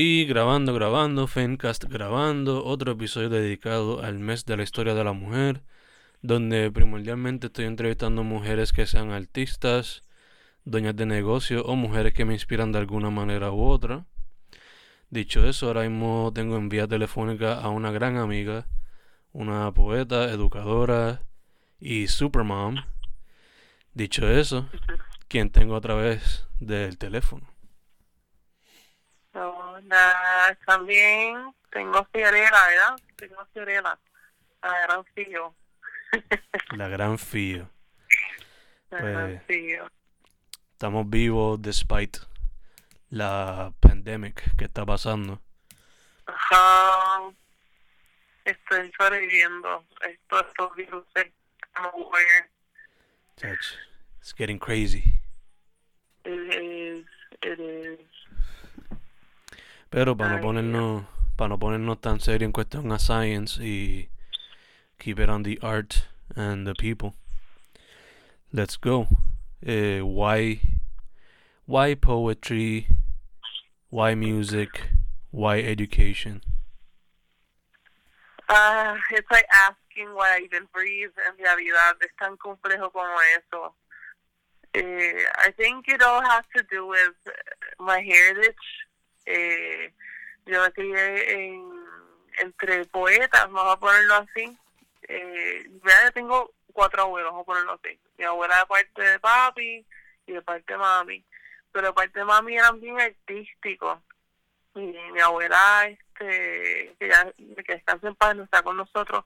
Y grabando, grabando, Fencast grabando, otro episodio dedicado al mes de la historia de la mujer, donde primordialmente estoy entrevistando mujeres que sean artistas, dueñas de negocio o mujeres que me inspiran de alguna manera u otra. Dicho eso, ahora mismo tengo en vía telefónica a una gran amiga, una poeta, educadora y supermom. Dicho eso, quien tengo otra vez del teléfono. Hola, también tengo Fiorella, ¿verdad? Tengo Fiorella, la gran Fío. La gran Fío. La gran Pues- Fío. Estamos vivos despite la pandemic que está pasando. Ajá. Estoy sobreviviendo. Esto, estos virus estamos It's getting crazy. It is, it is. Pero para no ponernos, para no ponernos tan serio en cuestión a science y keep it on the art and the people. Let's go. Eh, why, why poetry? Why music? Why education? Ah, it's like asking why I even breathe en realidad. Es tan complejo como eso. Eh, I think it all has to do with my heritage. Eh, yo me crié en, entre poetas, vamos a ponerlo así. Eh, ya tengo cuatro abuelos, vamos a ponerlo así. Mi abuela de parte de papi y de parte de mami. Pero de parte de mami eran bien artísticos. Y mi abuela, este, que ya que descansa en paz, no está con nosotros,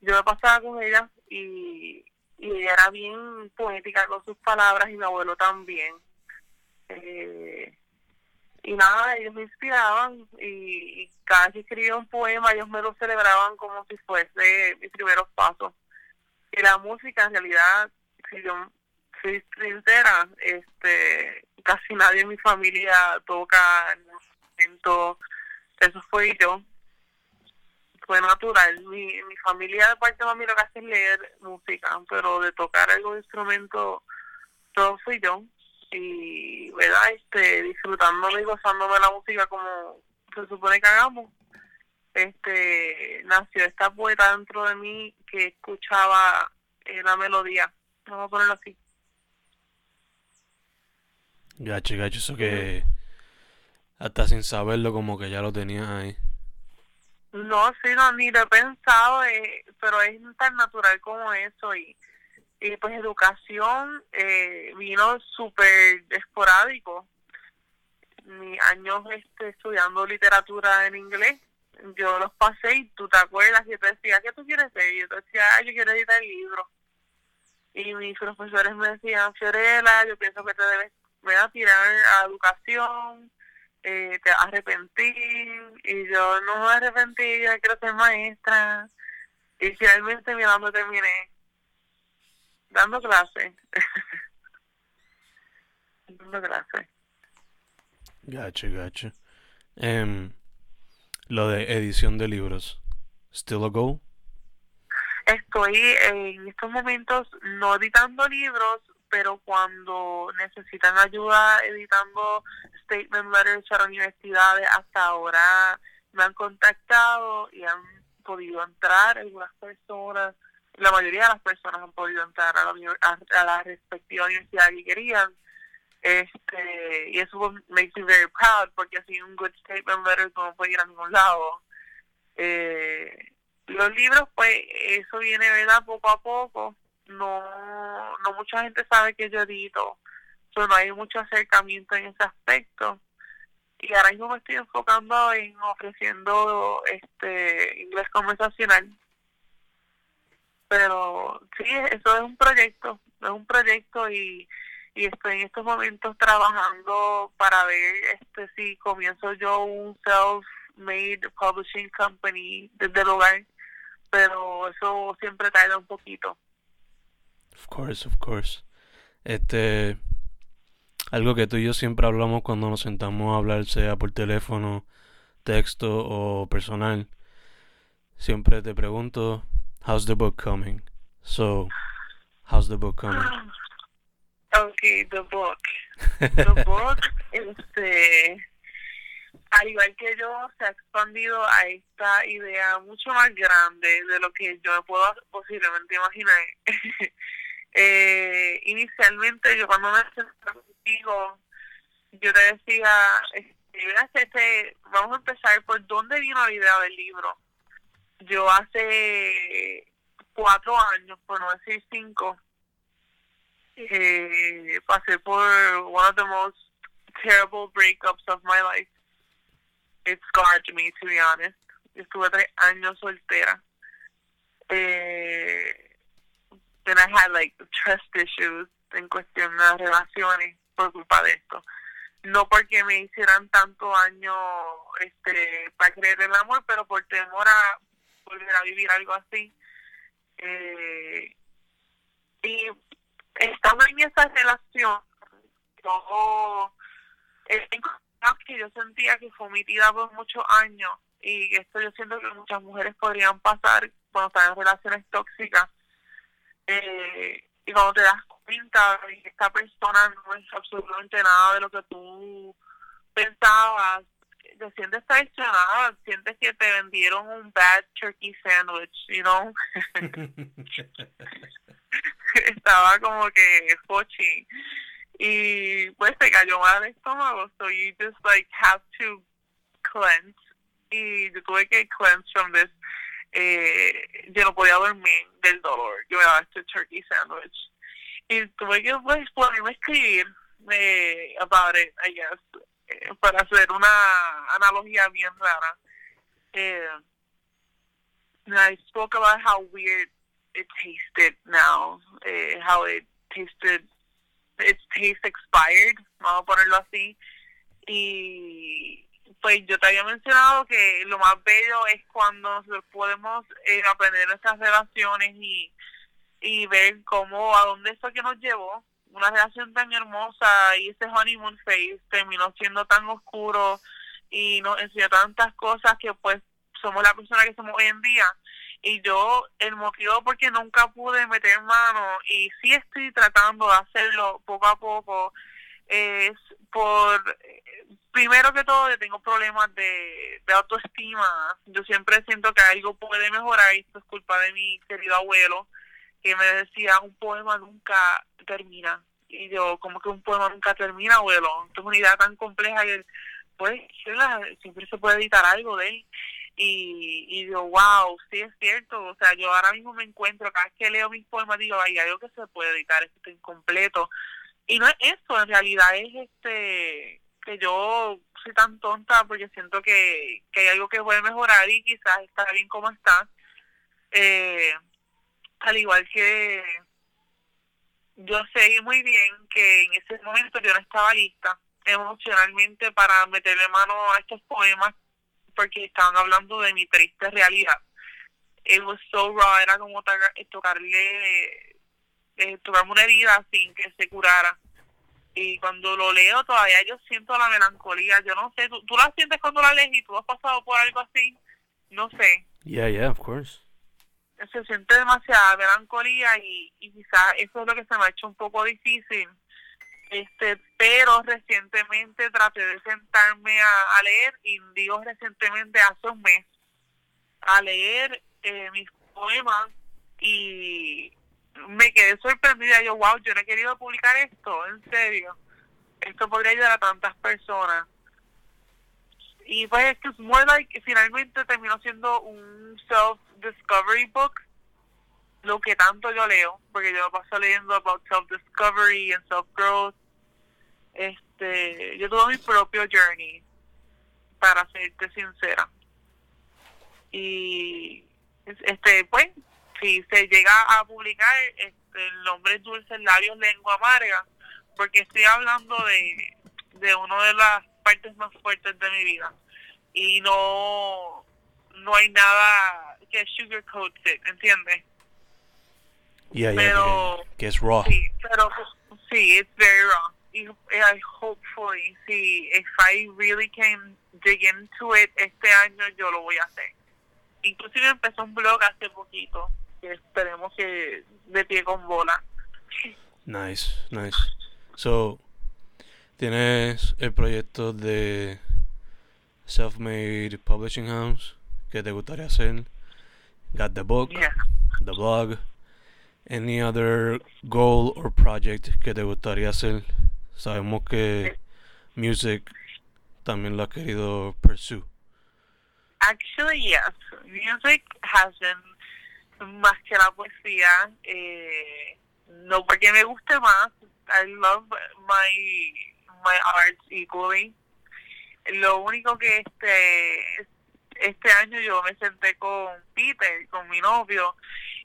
yo me pasaba con ella y, y ella era bien poética con sus palabras y mi abuelo también. Eh, y nada, ellos me inspiraban y, cada que escribía un poema ellos me lo celebraban como si fuese mis primeros pasos. Y la música en realidad, si yo soy sincera, este, casi nadie en mi familia toca en un eso fue yo. Fue natural. Mi, mi familia de parte de mami lo que hace leer música, pero de tocar algún instrumento, todo fui yo. Y, ¿verdad? Este, disfrutándome y gozándome la música como se supone que hagamos. Este, nació esta poeta dentro de mí que escuchaba eh, la melodía. Vamos a ponerlo así. Gacho, gacho, eso que hasta sin saberlo como que ya lo tenías ahí. No, sí, no, ni lo he pensado, eh, pero es tan natural como eso. Y, y pues educación eh, vino súper esporádico. Mis años este, estudiando literatura en inglés, yo los pasé y tú te acuerdas que te decía, ¿qué tú quieres ser? Y yo te decía, ah, yo quiero editar libros. Y mis profesores me decían, Fiorella, yo pienso que te debes a tirar a educación, eh, te vas arrepentir, y yo no me arrepentí, yo quiero ser maestra, y finalmente mira dónde terminé, dando clases, dando clases. Gacho, gacho. Em, lo de edición de libros. Still a goal? Estoy en estos momentos no editando libros, pero cuando necesitan ayuda editando statement letters para universidades, hasta ahora me han contactado y han podido entrar algunas personas, la mayoría de las personas han podido entrar a la, a, a la respectiva universidad que querían. Este, y eso makes me very proud porque así un good statement letter no puede ir a ningún lado. Eh, los libros, pues, eso viene, ¿verdad? Poco a poco. No, no mucha gente sabe que yo edito. So, no hay mucho acercamiento en ese aspecto. Y ahora mismo me estoy enfocando en ofreciendo este inglés conversacional. Pero sí, eso es un proyecto, es un proyecto y, y estoy en estos momentos trabajando para ver este si comienzo yo un self-made publishing company desde el hogar, pero eso siempre tarda un poquito. Of course, of course. Este, algo que tú y yo siempre hablamos cuando nos sentamos a hablar, sea por teléfono, texto o personal. Siempre te pregunto, how's the book coming? So, how's the book coming? Okay, the book. The book, este, al igual que yo, se ha expandido a esta idea mucho más grande de lo que yo puedo posiblemente imaginar. eh, inicialmente, yo cuando me senté contigo, yo te decía, este, vamos a empezar por dónde vino la idea del libro. Yo hace cuatro años, por no decir cinco, eh, pasé por one of the most terrible breakups of my life. It scarred me, to be honest. Estuve tres años soltera. Eh, then I had like trust issues en cuestión de relaciones por culpa de esto. No porque me hicieran tanto daño este, para creer el amor, pero por temor a volver a vivir algo así. Eh, y estando en esa relación, yo eh, que yo sentía que fue omitida por muchos años y esto yo siento que muchas mujeres podrían pasar cuando están en relaciones tóxicas eh, y cuando te das cuenta de que esta persona no es absolutamente nada de lo que tú pensabas te sientes traicionada, sientes que te vendieron un bad turkey sandwich, you know. Estaba como que fochi. Y pues te cayó mal el estómago, so you just like have to cleanse. Y yo tuve que cleanse from this. Eh, yo no podía dormir del dolor. Yo me daba este turkey sandwich. Y tuve que pues ponerme a escribir eh, about it, I guess para hacer una analogía bien rara, eh, I spoke about how weird it tasted now, eh, how it tasted, its taste expired, vamos a ponerlo así, y pues yo te había mencionado que lo más bello es cuando podemos eh, aprender nuestras relaciones y, y ver cómo, a dónde eso que nos llevó, una relación tan hermosa y ese honeymoon phase terminó siendo tan oscuro y nos enseñó tantas cosas que pues somos la persona que somos hoy en día. Y yo el motivo porque nunca pude meter mano y sí estoy tratando de hacerlo poco a poco es por primero que todo yo tengo problemas de, de autoestima. Yo siempre siento que algo puede mejorar y esto es culpa de mi querido abuelo que me decía un poema nunca termina. Y yo, como que un poema nunca termina, abuelo. Es una idea tan compleja que, pues, siempre se puede editar algo de él. Y, y yo, wow, sí es cierto. O sea, yo ahora mismo me encuentro, cada vez que leo mis poemas, digo, hay algo que se puede editar, esto está incompleto. Y no es eso, en realidad es este que yo soy tan tonta porque siento que, que hay algo que puede mejorar y quizás está bien como está. Eh, al igual que yo sé muy bien que en ese momento yo no estaba lista emocionalmente para meterle mano a estos poemas porque estaban hablando de mi triste realidad. It was so raw, era como tocarle, eh, tocarme una herida sin que se curara. Y cuando lo leo todavía yo siento la melancolía, yo no sé, ¿tú, tú la sientes cuando la lees y tú has pasado por algo así? No sé. Yeah, yeah, of course se siente demasiada melancolía y, y quizás eso es lo que se me ha hecho un poco difícil. Este, pero recientemente traté de sentarme a, leer, y digo recientemente hace un mes, a leer eh, mis poemas y me quedé sorprendida. Yo, wow, yo no he querido publicar esto, en serio. Esto podría ayudar a tantas personas. Y pues es que es more like, finalmente terminó siendo un self discovery book, lo que tanto yo leo, porque yo paso leyendo about self-discovery and self-growth. Este, yo tuve mi propio journey, para serte sincera. Y, este, pues, si se llega a publicar este, el nombre Dulce Labios Lengua Amarga, porque estoy hablando de, de una de las partes más fuertes de mi vida. Y no, no hay nada que sugarcoat it, ¿entiendes? Yeah, yeah, pero, que, es raw. Sí, pero sí, it's very raw. Y I hopefully, sí, if I really can dig into it este año, yo lo voy a hacer. Inclusive empezó un blog hace poquito, que esperemos que de pie con bola. Nice, nice. So, tienes el proyecto de self-made publishing house que te gustaría hacer? Got the book, Yeah. the blog. Any other goal or project que te gustaría hacer? Sabemos que music también lo has querido pursue. Actually, yes. Music has been más que la poesía. Eh, no porque me guste más. I love my my arts equally. Lo único que este este año yo me senté con Peter, con mi novio,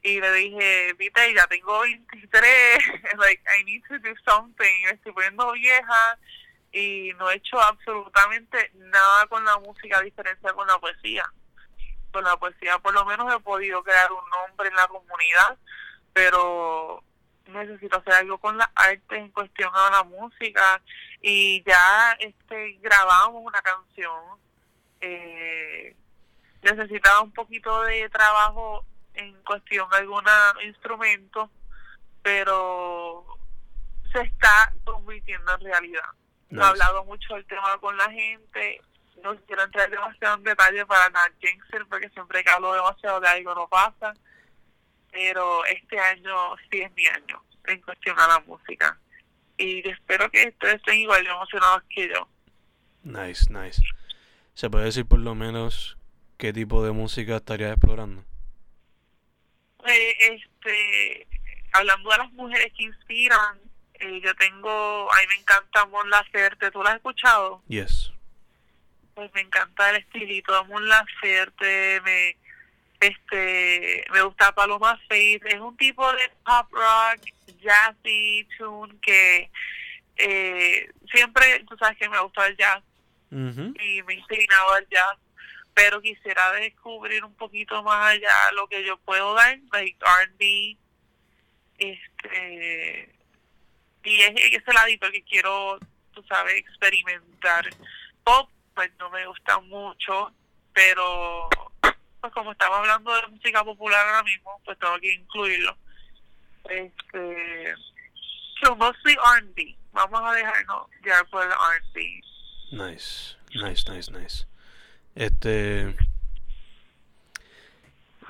y le dije, Peter, ya tengo 23, like I need to do something. Me estoy poniendo vieja y no he hecho absolutamente nada con la música a diferencia con la poesía. Con la poesía por lo menos he podido crear un nombre en la comunidad, pero necesito hacer algo con las artes en cuestión a la música y ya este grabamos una canción. Eh, necesitaba un poquito de trabajo en cuestión de algún instrumento, pero se está convirtiendo en realidad. He hablado mucho del tema con la gente. No quiero entrar demasiado en detalle para dar jinxer porque siempre que hablo demasiado de algo no pasa. Pero este año sí es mi año en cuestión a la música. Y espero que ustedes estén igual de emocionados que yo. Nice, nice. ¿Se puede decir por lo menos qué tipo de música estarías explorando? Eh, este, hablando de las mujeres que inspiran, eh, yo tengo, a mí me encanta Mon Laferte, ¿tú la has escuchado? Yes. Pues me encanta el estilito de Mon Laferte, me, este, me gusta Paloma Faith, es un tipo de pop rock, jazzy tune que eh, siempre, tú sabes que me gusta el jazz y me he inclinado al jazz, pero quisiera descubrir un poquito más allá lo que yo puedo dar, like R&B, este, y es es ese ladito que quiero, tú sabes, experimentar. Pop, pues no me gusta mucho, pero pues como estamos hablando de música popular ahora mismo, pues tengo que incluirlo. Este, so mostly R&B. Vamos a dejarnos ya por el R&B. Nice, nice, nice, nice. Este.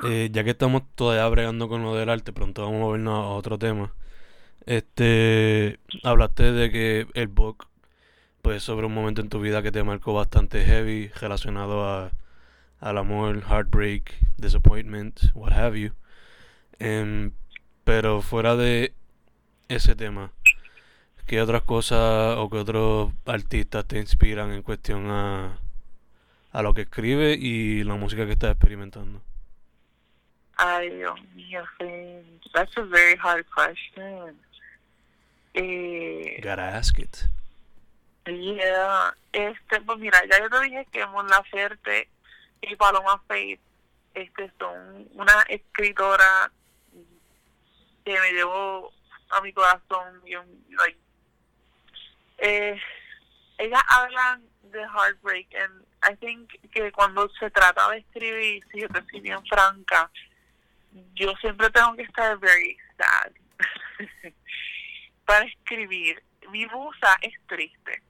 eh, ya que estamos todavía bregando con lo del arte, pronto vamos a movernos a otro tema. Este. Hablaste de que el book, pues, sobre un momento en tu vida que te marcó bastante heavy, relacionado a, al amor, heartbreak, disappointment, what have you. Em, pero fuera de ese tema, ¿qué otras cosas o qué otros artistas te inspiran en cuestión a, a lo que escribe y la música que estás experimentando? Ay, Dios mío. That's a very hard question. Eh, Gotta ask it. yeah. Este, pues mira, ya yo te dije que Mon Laferte y Paloma Faith este, son una escritora que me llevó a mi corazón. Bien, like, eh, ellas hablan de heartbreak and I think que cuando se trata de escribir, si yo te soy bien franca, yo siempre tengo que estar very sad para escribir. Mi musa es triste.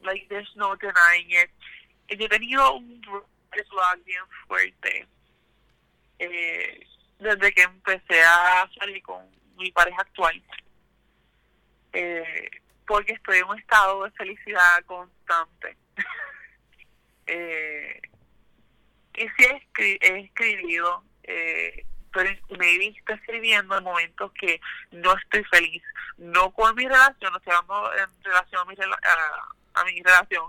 Like, there's no denying it. Y Yo he tenido un blog bien fuerte eh, desde que empecé a salir con mi pareja actual. Eh, porque estoy en un estado de felicidad constante. eh, y sí he, escri- he escribido, eh, pero me he visto escribiendo en momentos que no estoy feliz. No con mi relación, no estoy hablando en relación a mi, rela- a, a mi relación,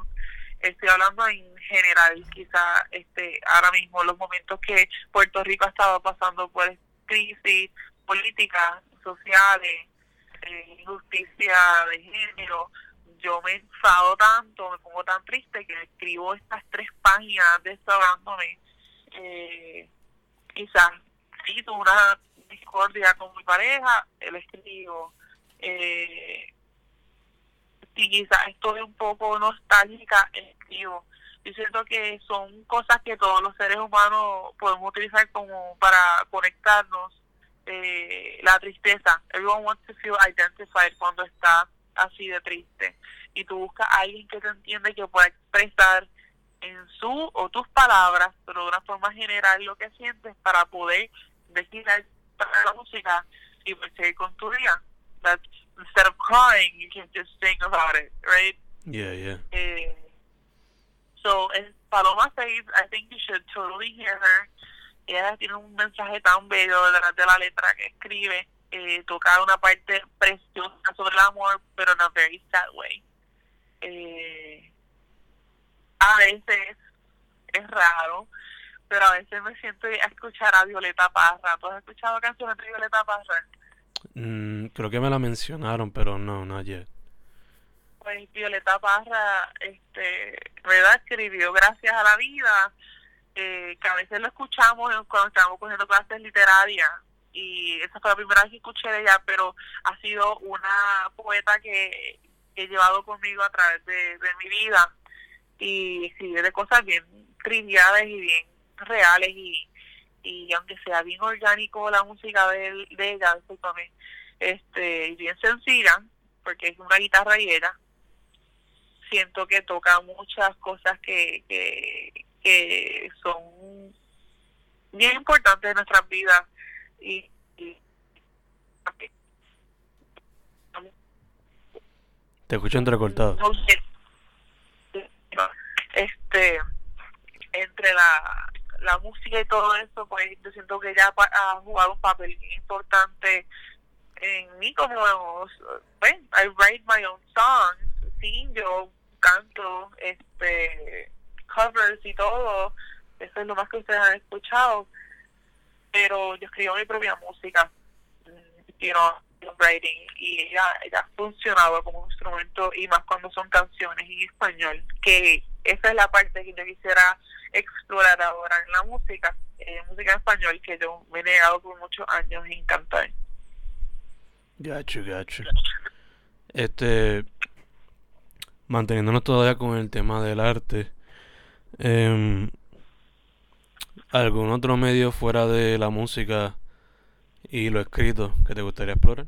estoy hablando en general, quizá este, ahora mismo, los momentos que Puerto Rico ha estado pasando por crisis políticas, sociales, eh, injusticia de género, yo me enfado tanto, me pongo tan triste que escribo estas tres páginas desahogándome. Eh, quizás sí tuve una discordia con mi pareja, el escribo. Eh, si quizás estoy un poco nostálgica, escribo. Yo siento que son cosas que todos los seres humanos podemos utilizar como para conectarnos. Eh, la tristeza. Everyone wants to feel identified cuando está así de triste. Y tú buscas a alguien que te entiende, que pueda expresar en su o tus palabras, pero de una forma general lo que sientes para poder decir la música y pues seguir con tu día. Instead of crying, you can just sing about it, right? Yeah, yeah. Eh, so, es Paloma says, I think you should totally hear her. Ella tiene un mensaje tan bello detrás de la letra que escribe. Eh, toca una parte preciosa sobre el amor, pero en a very sad way. Eh, a veces es raro, pero a veces me siento a escuchar a Violeta Parra. ¿Tú has escuchado canciones de Violeta Parra? Mm, creo que me la mencionaron, pero no, no ayer. Pues Violeta Parra, este, ¿verdad? Escribió Gracias a la Vida, eh, que a veces lo escuchamos cuando estamos cogiendo clases literarias. Y esa fue la primera vez que escuché de ella, pero ha sido una poeta que he llevado conmigo a través de, de mi vida y escribe de cosas bien triviales y bien reales y, y aunque sea bien orgánico la música de, de ella, este, y bien sencilla, porque es una guitarra y ella, siento que toca muchas cosas que, que, que son bien importantes en nuestras vidas y, y te escucho entrecortado. Este entre la, la música y todo eso, pues yo siento que ella ha jugado un papel importante en mí como, bueno, I write my own songs, sí, yo canto, este, covers y todo, eso es lo más que ustedes han escuchado, pero yo escribo mi propia música, you know, writing, y ella, ella ha funcionado como un instrumento, y más cuando son canciones en español, que esa es la parte que yo quisiera explorar ahora música, en música en español, que yo me he negado por muchos años en cantar. Gacho, gacho. Este, manteniéndonos todavía con el tema del arte, eh, ¿algún otro medio fuera de la música y lo escrito que te gustaría explorar?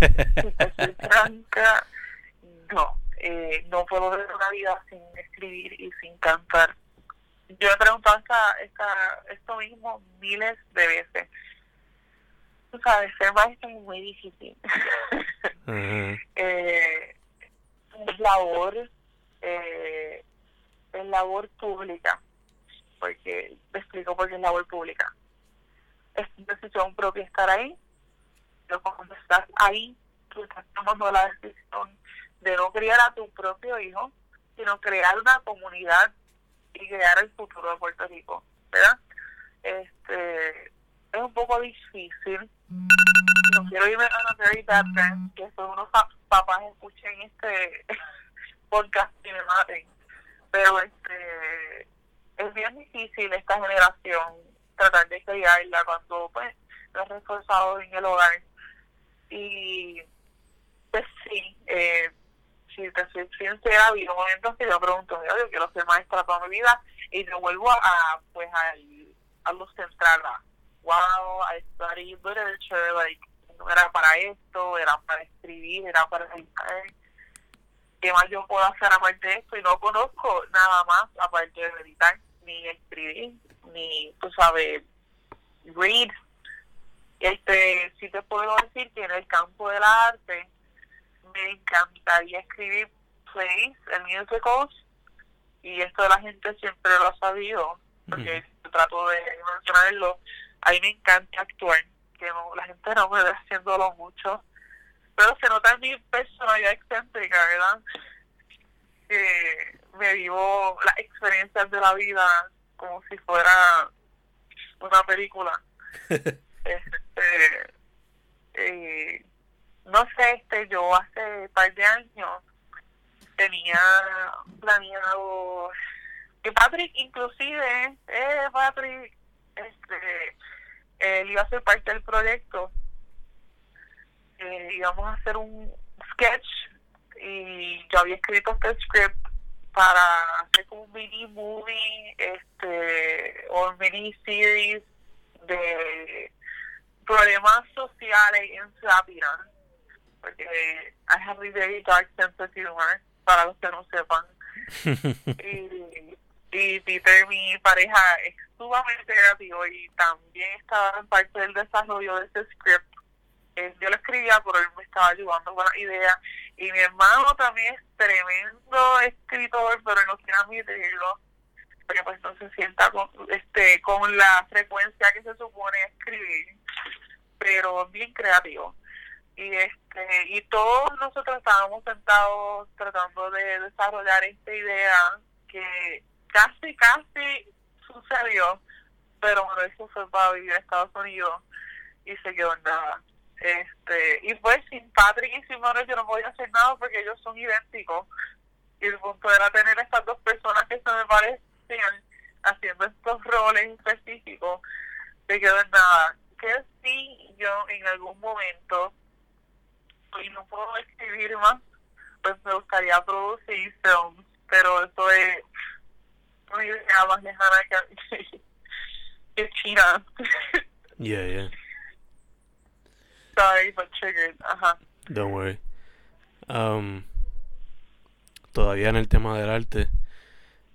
si franca, no. Eh, no puedo ver una vida sin escribir y sin cantar. Yo he preguntado esta, esta, esto mismo miles de veces. Tú sabes, ser maestro es muy difícil. eh, es labor, eh, es labor pública. Porque, te explico por qué es labor pública. Es decisión propia estar ahí pero cuando estás ahí, tú estás tomando la decisión de no criar a tu propio hijo, sino crear una comunidad y crear el futuro de Puerto Rico, ¿verdad? Este, es un poco difícil. No quiero irme a una very bad que son unos papás escuchen este podcast y me maten. Pero este es bien difícil esta generación tratar de criarla cuando pues no es reforzado en el hogar y pues sí, eh, si te soy sincera, habido momentos que yo pregunto, yo quiero ser maestra toda mi vida y me vuelvo a, pues a, a lo central, wow, I studied literature, like, no era para esto, era para escribir, era para editar. ¿Qué más yo puedo hacer aparte de esto? Y no conozco nada más aparte de editar, ni escribir, ni, tú sabes, read, este, sí te puedo decir que en el campo del arte me encantaría escribir plays en musicals y esto la gente siempre lo ha sabido porque trato de mencionarlo. A mí me encanta actuar que no, la gente no me ve haciéndolo mucho pero se nota en mi personalidad excéntrica verdad que me vivo las experiencias de la vida como si fuera una película. Este eh, no sé este yo hace un par de años tenía planeado que Patrick inclusive eh Patrick este él iba a ser parte del proyecto. Eh, íbamos a hacer un sketch y yo había escrito este script para hacer como un mini movie este o mini series de problemas sociales en Sapirán porque I have a very dark sense of humor, para los que no sepan. y, y Peter, mi pareja, es sumamente creativo y también estaba en parte del desarrollo de ese script. Eh, yo lo escribía, pero él me estaba ayudando con la idea. Y mi hermano también es tremendo escritor, pero no quiere admitirlo, porque pues no se sienta con, este, con la frecuencia que se supone escribir, pero bien creativo y este y todos nosotros estábamos sentados tratando de desarrollar esta idea que casi casi sucedió pero bueno eso fue para vivir en Estados Unidos y se quedó en nada. Este y pues sin Patrick y sin yo no podía hacer nada porque ellos son idénticos. Y el punto era tener estas dos personas que se me parecían haciendo estos roles específicos se quedó en nada. Que sí yo en algún momento escribir más, pues me gustaría producir films, pero eso es una idea más lejana que, que China. Yeah, yeah. Sorry, but triggered. Ajá. Don't worry. Um, todavía en el tema del arte,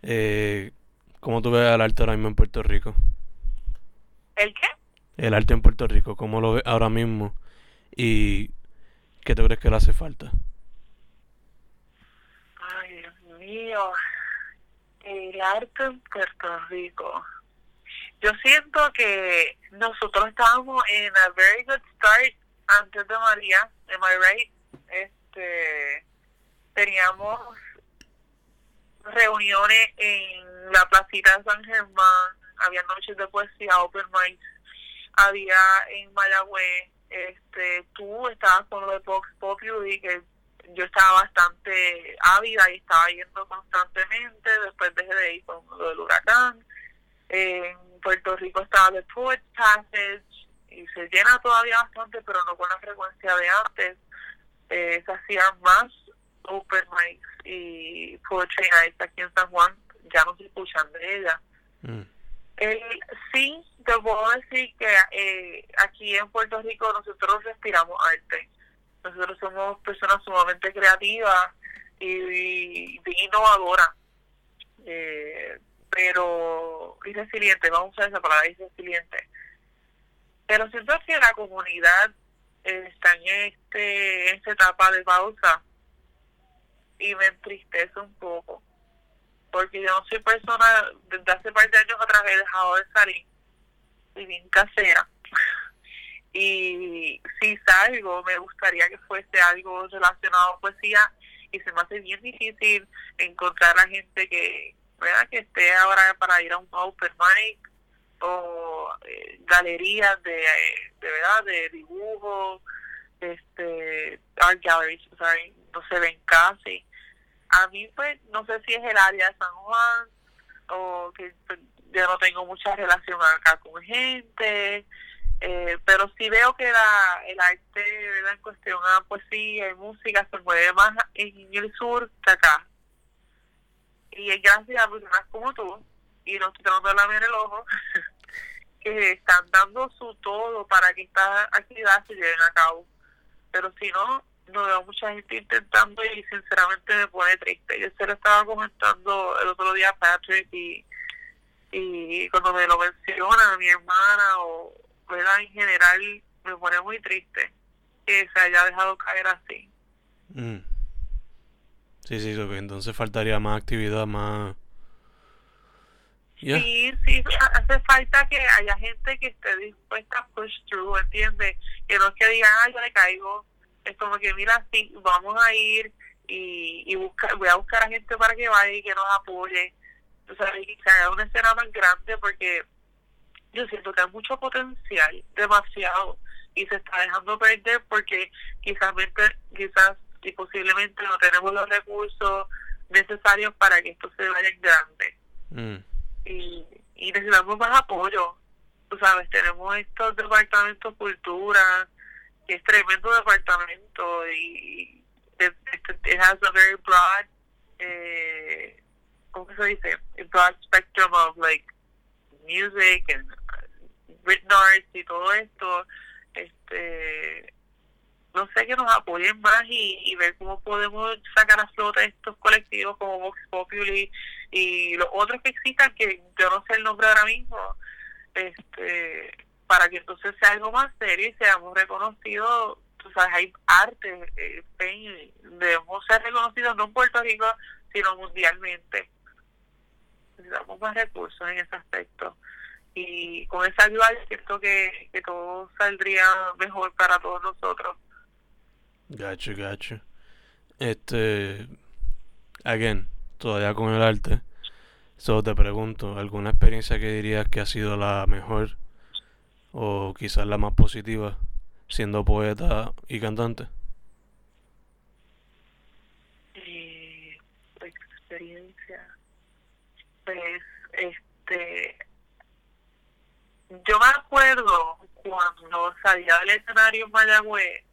eh, ¿cómo tú ves el arte ahora mismo en Puerto Rico? ¿El qué? El arte en Puerto Rico, ¿cómo lo ves ahora mismo? Y ¿Qué te crees que le hace falta? Ay, Dios mío. El arte en Puerto Rico. Yo siento que nosotros estábamos en a very good start antes de María, am I right? Este, teníamos reuniones en la placita de San Germán, había noches de poesía, open mics, había en Mayagüez este, tú estabas con lo de Vox Populi, que yo estaba bastante ávida y estaba yendo constantemente, después dejé de ir con lo del huracán. En Puerto Rico estaba The Poet Passage y se llena todavía bastante, pero no con la frecuencia de antes. Eh, se hacían más open mics y poetry nights aquí en San Juan, ya no se escuchan de ella. Mm. El, sí, te puedo decir que eh, aquí en Puerto Rico nosotros respiramos arte. Nosotros somos personas sumamente creativas y, innovadoras. Eh, pero y resiliente, vamos a esa palabra, y resiliente. Pero siento que la comunidad está en este esta etapa de pausa y me entristece un poco porque yo soy persona, desde hace par de años atrás he dejado de salir, y bien casera. y si salgo, me gustaría que fuese algo relacionado a poesía, y se me hace bien difícil encontrar a gente que, ¿verdad? que esté ahora para ir a un open mic o eh, galerías de, de verdad de dibujo este art galleries sorry, no se ven casi a mí pues no sé si es el área de San Juan o que pues, yo no tengo mucha relación acá con gente, eh, pero sí veo que la, el arte en cuestión a poesía y música se mueve más en el sur que acá. Y es gracias a personas como tú, y no estoy tratando de lamer el ojo, que están dando su todo para que estas actividades se lleven a cabo. Pero si no, no veo mucha gente intentando y sinceramente me pone triste. Yo se lo estaba comentando el otro día a Patrick y, y cuando me lo menciona mi hermana o ¿verdad? en general me pone muy triste que se haya dejado caer así. Mm. Sí, sí, entonces faltaría más actividad, más... Sí, sí, hace falta que haya gente que esté dispuesta a push through, ¿entiendes? Que no es que digan, ah, yo le caigo, es como que mira sí vamos a ir y, y buscar voy a buscar a gente para que vaya y que nos apoye o sea y que se haga una escena más grande porque yo siento que hay mucho potencial demasiado y se está dejando perder porque quizás quizás y posiblemente no tenemos los recursos necesarios para que esto se vaya en grande. Mm. y, y necesitamos más apoyo. Tú sabes tenemos estos departamentos cultura que es tremendo departamento y it, has a very broad eh, ¿cómo se dice? Broad spectrum of like music and written arts y todo esto este no sé, que nos apoyen más y, y ver cómo podemos sacar a flote estos colectivos como Vox Populi y los otros que existan, que yo no sé el nombre ahora mismo, este para que entonces sea algo más serio y seamos reconocidos, tú sabes, hay arte, eh, debemos ser reconocidos no en Puerto Rico, sino mundialmente. Necesitamos más recursos en ese aspecto. Y con esa ayuda siento que, que todo saldría mejor para todos nosotros. Gacho, gacho. Este, again, todavía con el arte. Solo te pregunto, ¿alguna experiencia que dirías que ha sido la mejor o quizás la más positiva siendo poeta y cantante? Eh, experiencia. Pues, este. Yo me acuerdo cuando salía del escenario en Mayagüez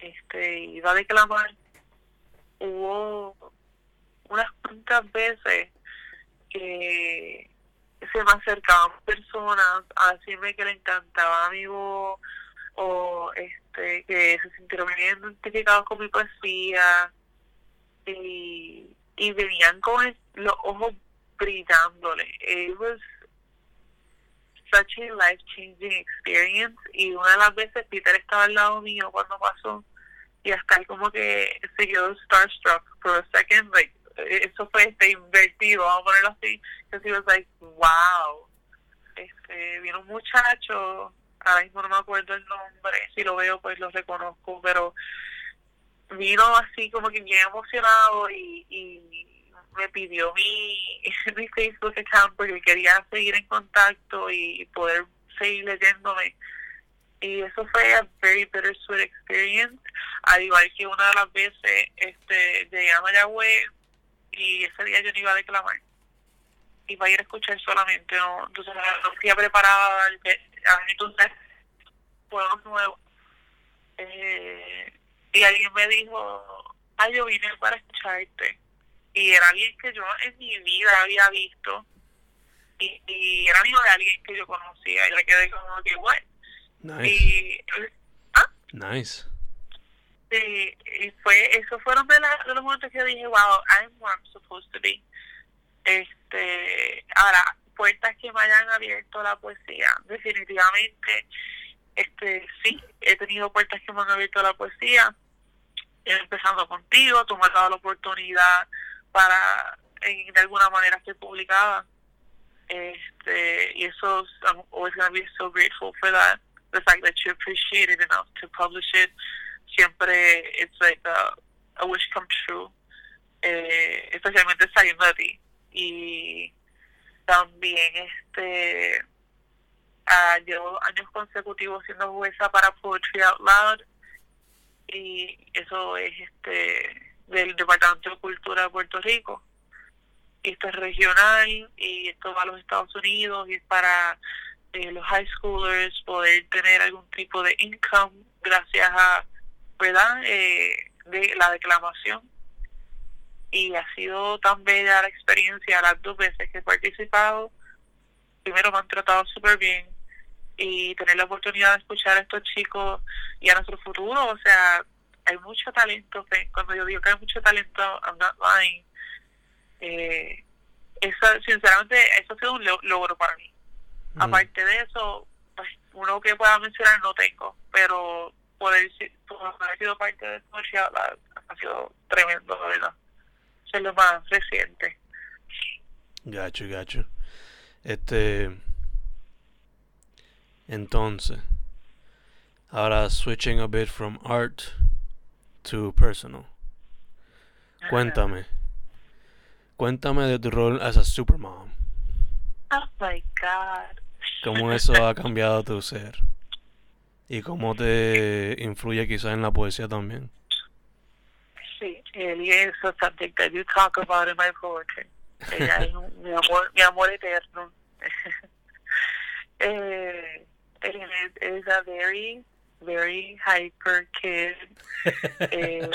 este, iba a declamar, hubo unas cuantas veces que se me acercaban personas a decirme que le encantaba mi voz o este que se sintieron bien identificados con mi poesía y, y venían con los ojos brillándole. It was such a life changing experience y una de las veces Peter estaba al lado mío cuando pasó y hasta él como que se quedó starstruck for a second like eso fue este invertido vamos a ponerlo así que he was like wow este vino un muchacho ahora mismo no me acuerdo el nombre si lo veo pues lo reconozco pero vino así como que bien emocionado y, y me pidió mi, mi Facebook account porque quería seguir en contacto y poder seguir leyéndome. Y eso fue a very bittersweet experience. Al igual que una de las veces este, llegué a Mayagüez y ese día yo no iba a declamar. Iba a ir a escuchar solamente, no, entonces no fui preparada, entonces fue nuevo. Eh, y alguien me dijo, ay, yo vine para escucharte y era alguien que yo en mi vida había visto y, y era amigo de alguien que yo conocía y le quedé como que bueno Nice. y ¿ah? Nice. Sí, y fue eso fueron de, la, de los momentos que dije wow I'm where I'm supposed to be este ahora puertas que me hayan abierto la poesía definitivamente este sí he tenido puertas que me han abierto la poesía empezando contigo tú me has dado la oportunidad para en, de alguna manera ser publicada. Este y eso I'm always going to be so grateful for that the fact that you appreciate it enough to publish it siempre it's like a, a wish come true eh, especialmente saliendo de ti y también este uh, llevo años consecutivos siendo jueza para Poetry Out Loud y eso es este del Departamento de Cultura de Puerto Rico. Y esto es regional y esto va a los Estados Unidos y es para eh, los high schoolers poder tener algún tipo de income gracias a, ¿verdad?, eh, de la declamación. Y ha sido tan bella la experiencia las dos veces que he participado. Primero me han tratado súper bien y tener la oportunidad de escuchar a estos chicos y a nuestro futuro, o sea, hay mucho talento, cuando yo digo que hay mucho talento, I'm not lying. Eh, eso, sinceramente, eso ha sido un logro para mí. Mm. Aparte de eso, pues uno que pueda mencionar no tengo, pero poder, poder haber sido parte de esto ha sido tremendo, la verdad. Eso es lo más reciente. Gacho, gacho. Este. Entonces, ahora switching a bit from art to personal. Cuéntame. Cuéntame de tu rol as a supermom. Oh my God. ¿Cómo eso ha cambiado tu ser? ¿Y cómo te influye quizás en la poesía también? Sí, eso es something that you talk about in my poetry. Es mi amor, mi amor eterno. eh, it is a very very hyper kid. eh,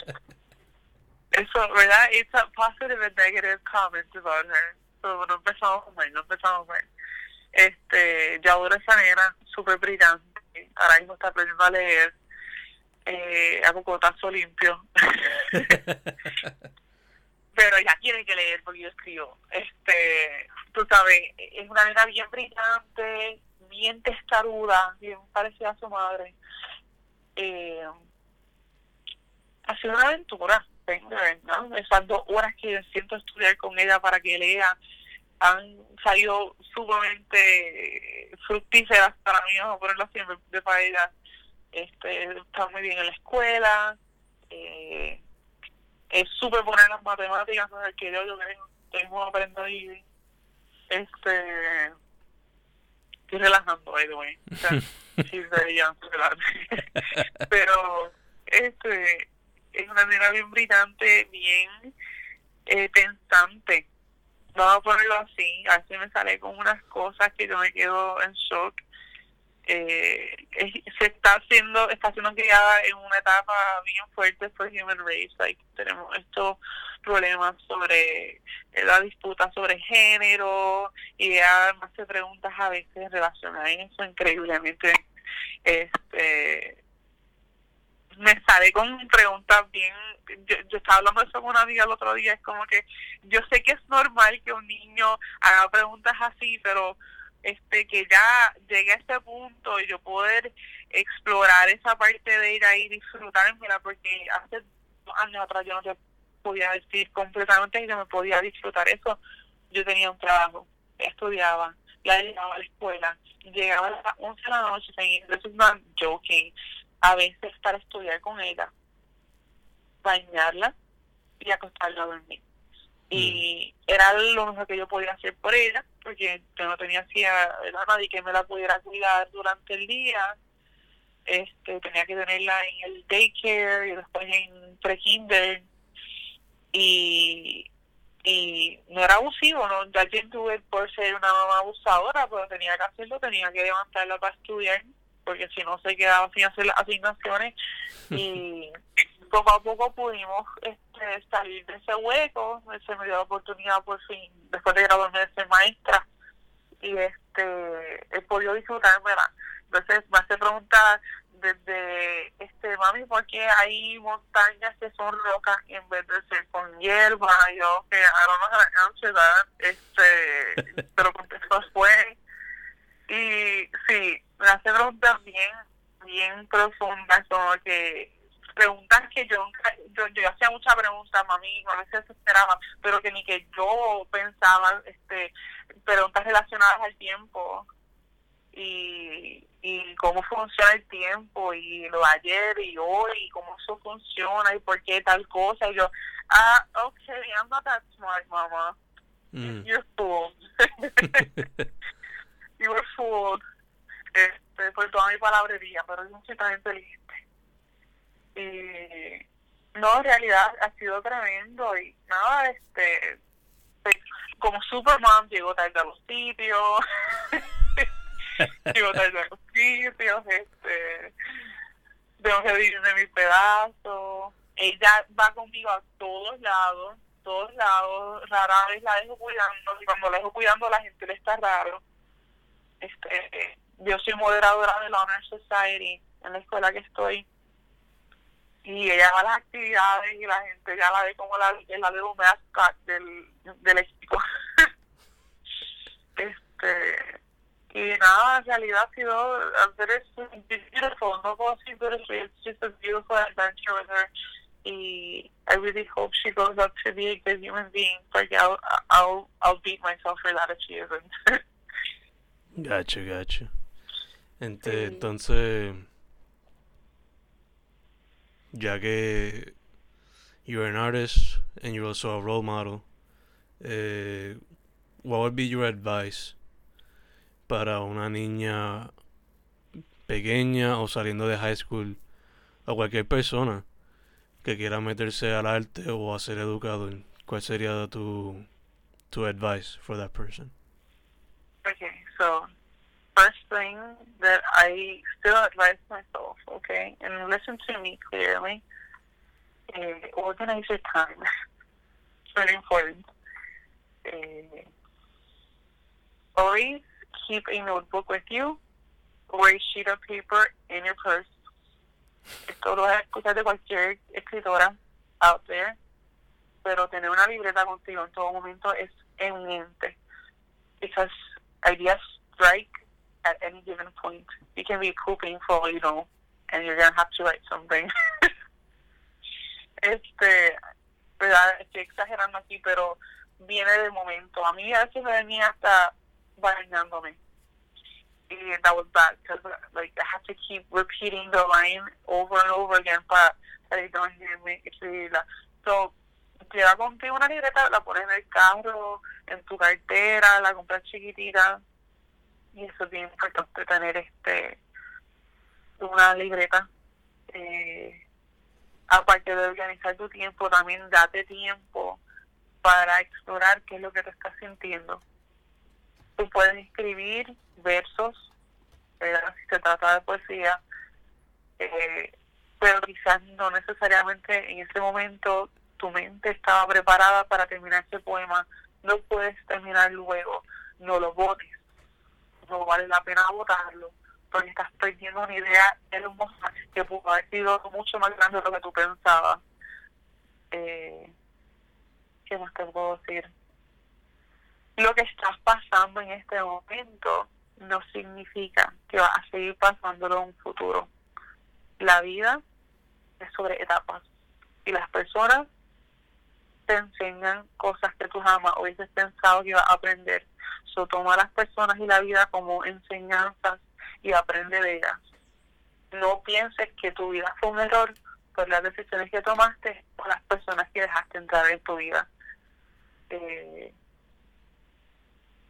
eso, ¿verdad? It's a positive and negative comments about her. So, no empezamos mal, no empezamos mal. Este, ya ahora esa nena súper brillante, ahora mismo está aprendiendo a leer. eh, a cocotazo limpio. pero ya tiene que leer porque yo escribo. Este, tú sabes, es una nena bien brillante, bien testaruda, bien parecida a su madre. Eh, ha sido una aventura, ¿no? Esas dos horas que siento estudiar con ella para que lea han salido sumamente fructíferas para mí, vamos a ponerlo siempre de para ella. Este, está muy bien en la escuela, eh, es súper buena en las matemáticas, no que yo, yo tengo aprendido ahí, este, estoy relajando, by the way, o sea, pero, este, es una manera bien brillante, bien eh, pensante, vamos a ponerlo así, a veces me sale con unas cosas que yo me quedo en shock, eh, se está haciendo está siendo criada en una etapa bien fuerte por Human Race like, tenemos estos problemas sobre eh, la disputa sobre género y además se preguntas a veces en eso increíblemente. Este me sale con preguntas bien yo, yo estaba hablando de eso con una amiga el otro día es como que yo sé que es normal que un niño haga preguntas así pero este que ya llegue a este punto y yo poder explorar esa parte de ahí y disfrutármela porque hace dos años atrás yo no te podía decir completamente que yo me podía disfrutar eso. Yo tenía un trabajo estudiaba ya llegaba a la escuela llegaba a las 11 de la noche eso es not joking a veces para estudiar con ella bañarla y acostarla a dormir. Y mm. era lo mejor que yo podía hacer por ella porque yo no tenía así a, nadie que me la pudiera cuidar durante el día. Este tenía que tenerla en el daycare y después en pre-kinder. Y y no era abusivo, no ya tuve por ser una mamá abusadora, pero tenía que hacerlo, tenía que levantarla para estudiar, porque si no se quedaba sin hacer las asignaciones y poco a poco pudimos este, salir de ese hueco, se me dio la oportunidad por fin, después de graduarme de ser maestra, y este he podido disfrutármela. Entonces me hace preguntar desde, este mami, ¿por qué hay montañas que son rocas en vez de ser con hierba? Yo, que I don't know este, pero contestó fue. Y sí, me hace preguntas bien, bien profundas, como que preguntas que yo, yo, yo hacía muchas preguntas, mami, a veces esperaba, pero que ni que yo pensaba, este, preguntas relacionadas al tiempo y, y cómo funciona el tiempo y lo de ayer y hoy y cómo eso funciona y por qué tal cosa y yo, ah, okay, I'm not that smart, mama. Mm. You're fooled. fooled. Este, por toda mi palabrería, pero yo no soy tan inteligente. Y no, en realidad ha sido tremendo y nada, este, pues, como Superman llegó tarde a los sitios, llegó tarde a los sitios, este, tengo que de mis pedazos. Ella va conmigo a todos lados, todos lados, rara vez la dejo cuidando, y cuando la dejo cuidando la gente le está raro. Este, yo soy moderadora de la Honor Society en la escuela que estoy y ella va a las actividades y la gente ya la ve como la, la de un del, del equipo. este y nada, en realidad ha sido very beautiful, no puedo decir beautiful, it's just a beautiful adventure with her y I really hope she goes up to be a good human being porque I'll, I'll, I'll beat myself for that if she isn't. gotcha, gotcha. Entonces ya que you're an artist and you're also a role model, eh, what would be your advice para una niña pequeña o saliendo de high school o cualquier persona que quiera meterse al arte o a ser educador? ¿Cuál sería tu, tu advice for that person? Okay, so first thing that I still advise myself, okay, and listen to me clearly, uh, organize your time. it's very important. Uh, always keep a notebook with you or a sheet of paper in your purse. Esto lo vas a escuchar de cualquier escritora out there, pero tener una libreta contigo en todo momento es eminente. Because ideas strike at any given point. You can be cooking for, you know, and you're going to have to write something. este, ¿verdad? Estoy exagerando aquí, pero viene de momento. A mí a veces me venía hasta bañándome. And that was bad because like I have to keep repeating the line over and over again para que no me escribirla. So, lleva contigo una libreta, la pones en el carro, en tu cartera, la compras chiquitita. Y eso es bien importante tener este una libreta. Eh, aparte de organizar tu tiempo, también date tiempo para explorar qué es lo que te estás sintiendo. Tú puedes escribir versos, si se trata de poesía, eh, pero quizás no necesariamente en ese momento tu mente estaba preparada para terminar ese poema, no puedes terminar luego, no lo votes, no vale la pena votarlo, porque estás perdiendo una idea hermosa que pudo haber sido mucho más grande de lo que tú pensabas. Eh, ¿Qué más te puedo decir? Lo que estás pasando en este momento no significa que va a seguir pasándolo en un futuro. La vida es sobre etapas y las personas te enseñan cosas que tú jamás hubieses pensado que ibas a aprender. So, toma a las personas y la vida como enseñanzas y aprende de ellas. No pienses que tu vida fue un error por las decisiones que tomaste o las personas que dejaste entrar en tu vida. Eh,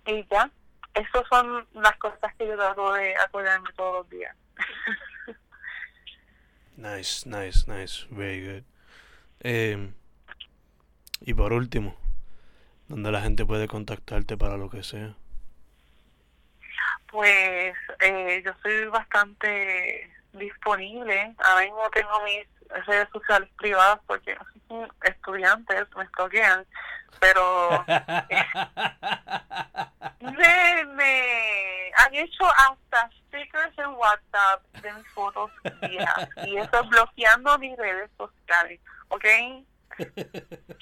y ya, esas son las cosas que yo trato de acordarme todos los días. nice, nice, nice, very good. Eh, y por último, ¿dónde la gente puede contactarte para lo que sea? Pues eh, yo soy bastante disponible. Ahora mismo tengo mis redes sociales privadas porque estudiantes me toquean, pero me, han hecho hasta stickers en WhatsApp de mis fotos viejas y eso bloqueando mis redes sociales, ¿ok?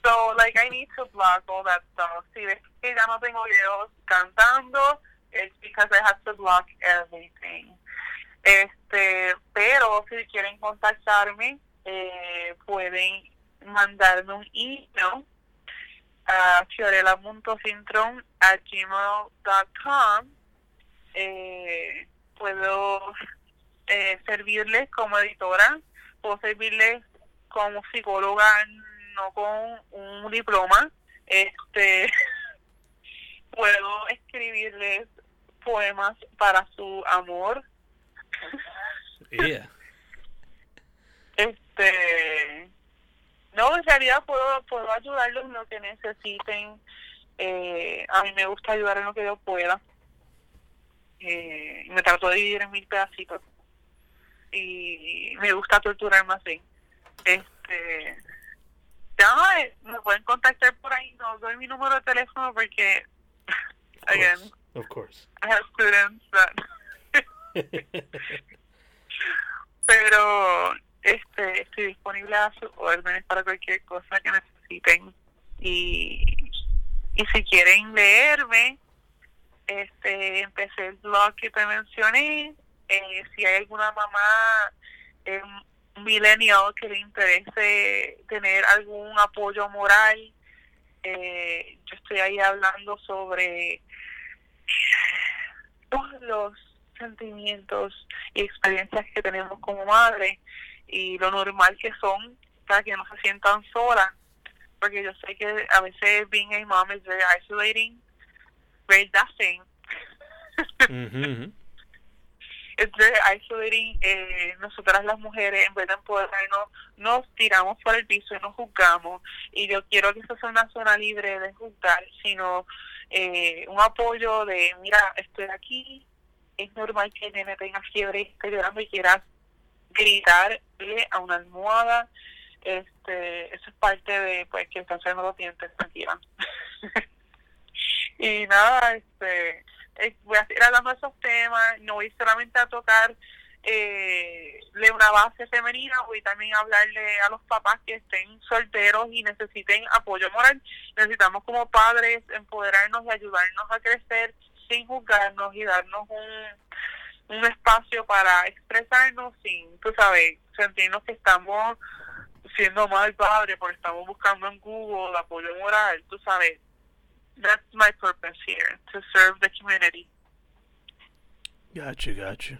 So, like, I need to block all that stuff. Si ves que ya no tengo videos cantando, it's because I have to block everything. Este, pero si quieren contactarme, eh, pueden mandarme un email a fiorella.sintron a gmail.com. Eh, puedo eh, servirles como editora, puedo servirles como psicóloga, no con un diploma. Este, puedo escribirles poemas para su amor. Este, no, en realidad puedo, puedo ayudarlos en lo que necesiten. Eh, a mí me gusta ayudar en lo que yo pueda. Eh, me trato de dividir en mil pedacitos. Y me gusta torturarme así. Este, eh, me pueden contactar por ahí. No doy mi número de teléfono porque, again, of course. I have students that. Pero este, estoy disponible a sus órdenes para cualquier cosa que necesiten. Y, y si quieren leerme, este empecé el blog que te mencioné. Eh, si hay alguna mamá eh, millennial que le interese tener algún apoyo moral, eh, yo estoy ahí hablando sobre todos los sentimientos y experiencias que tenemos como madre y lo normal que son para que no se sientan solas porque yo sé que a veces being a mom is very isolating very nothing it's very isolating eh, nosotras las mujeres en vez de empoderarnos nos tiramos por el piso y nos juzgamos y yo quiero que esa sea una zona libre de juzgar sino eh, un apoyo de mira estoy aquí es normal que el nene tenga fiebre y esté llorando y quieras gritarle a una almohada. Este, eso es parte de pues que están haciendo los dientes, tranquila. y nada, este, eh, voy a seguir hablando de esos temas, no voy solamente a tocar eh, una base femenina, voy también a hablarle a los papás que estén solteros y necesiten apoyo moral. Necesitamos como padres empoderarnos y ayudarnos a crecer sin juzgarnos y darnos un, un espacio para expresarnos sin, tú sabes, sentirnos que estamos siendo mal padre porque estamos buscando en Google apoyo moral, tú sabes. That's my purpose here, to serve the community. Gotcha, gotcha.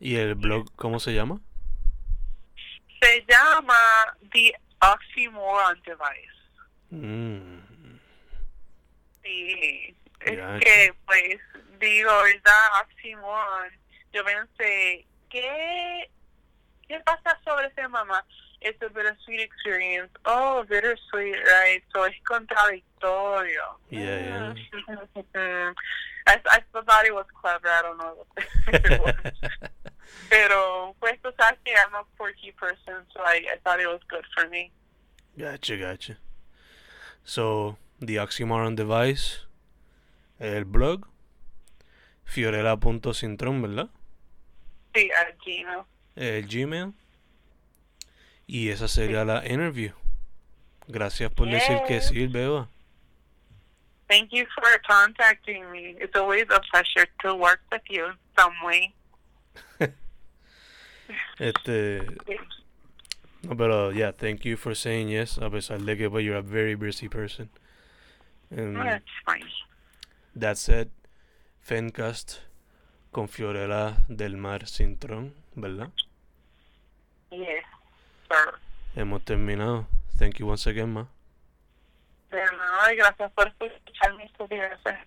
¿Y el blog cómo se llama? Se llama The Oxymoron Device. Mm, Sí, es que pues digo, ¿verdad? Oxymoron. Yo pensé, ¿qué, ¿qué pasa sobre ese mamá? It's a bittersweet experience. Oh, bittersweet, right? So es contradictorio. Yeah, Mm. I, I thought it was clever. I don't know what it was. Pero, pues, tú sabes que I'm a quirky person, so I, I thought it was good for me. Gotcha, gotcha. So, The Oxymoron Device, el blog, fiorella.sintron, ¿verdad? Sí, at Gmail. El Gmail. Y esa sería la interview. Gracias por decir que sí, Beba. Thank you for contacting me. It's always a pleasure to work with you in some way. Este, no, pero yeah, thank you for saying yes, a pesar de que pues, you're a very busy person. And That's fine. that said, Fencast con Fiorella del Mar Sintron, ¿verdad? Yes, sir. Hemos terminado. Thank you once again, ma. De nada, y gracias por escuchar mis estupideces.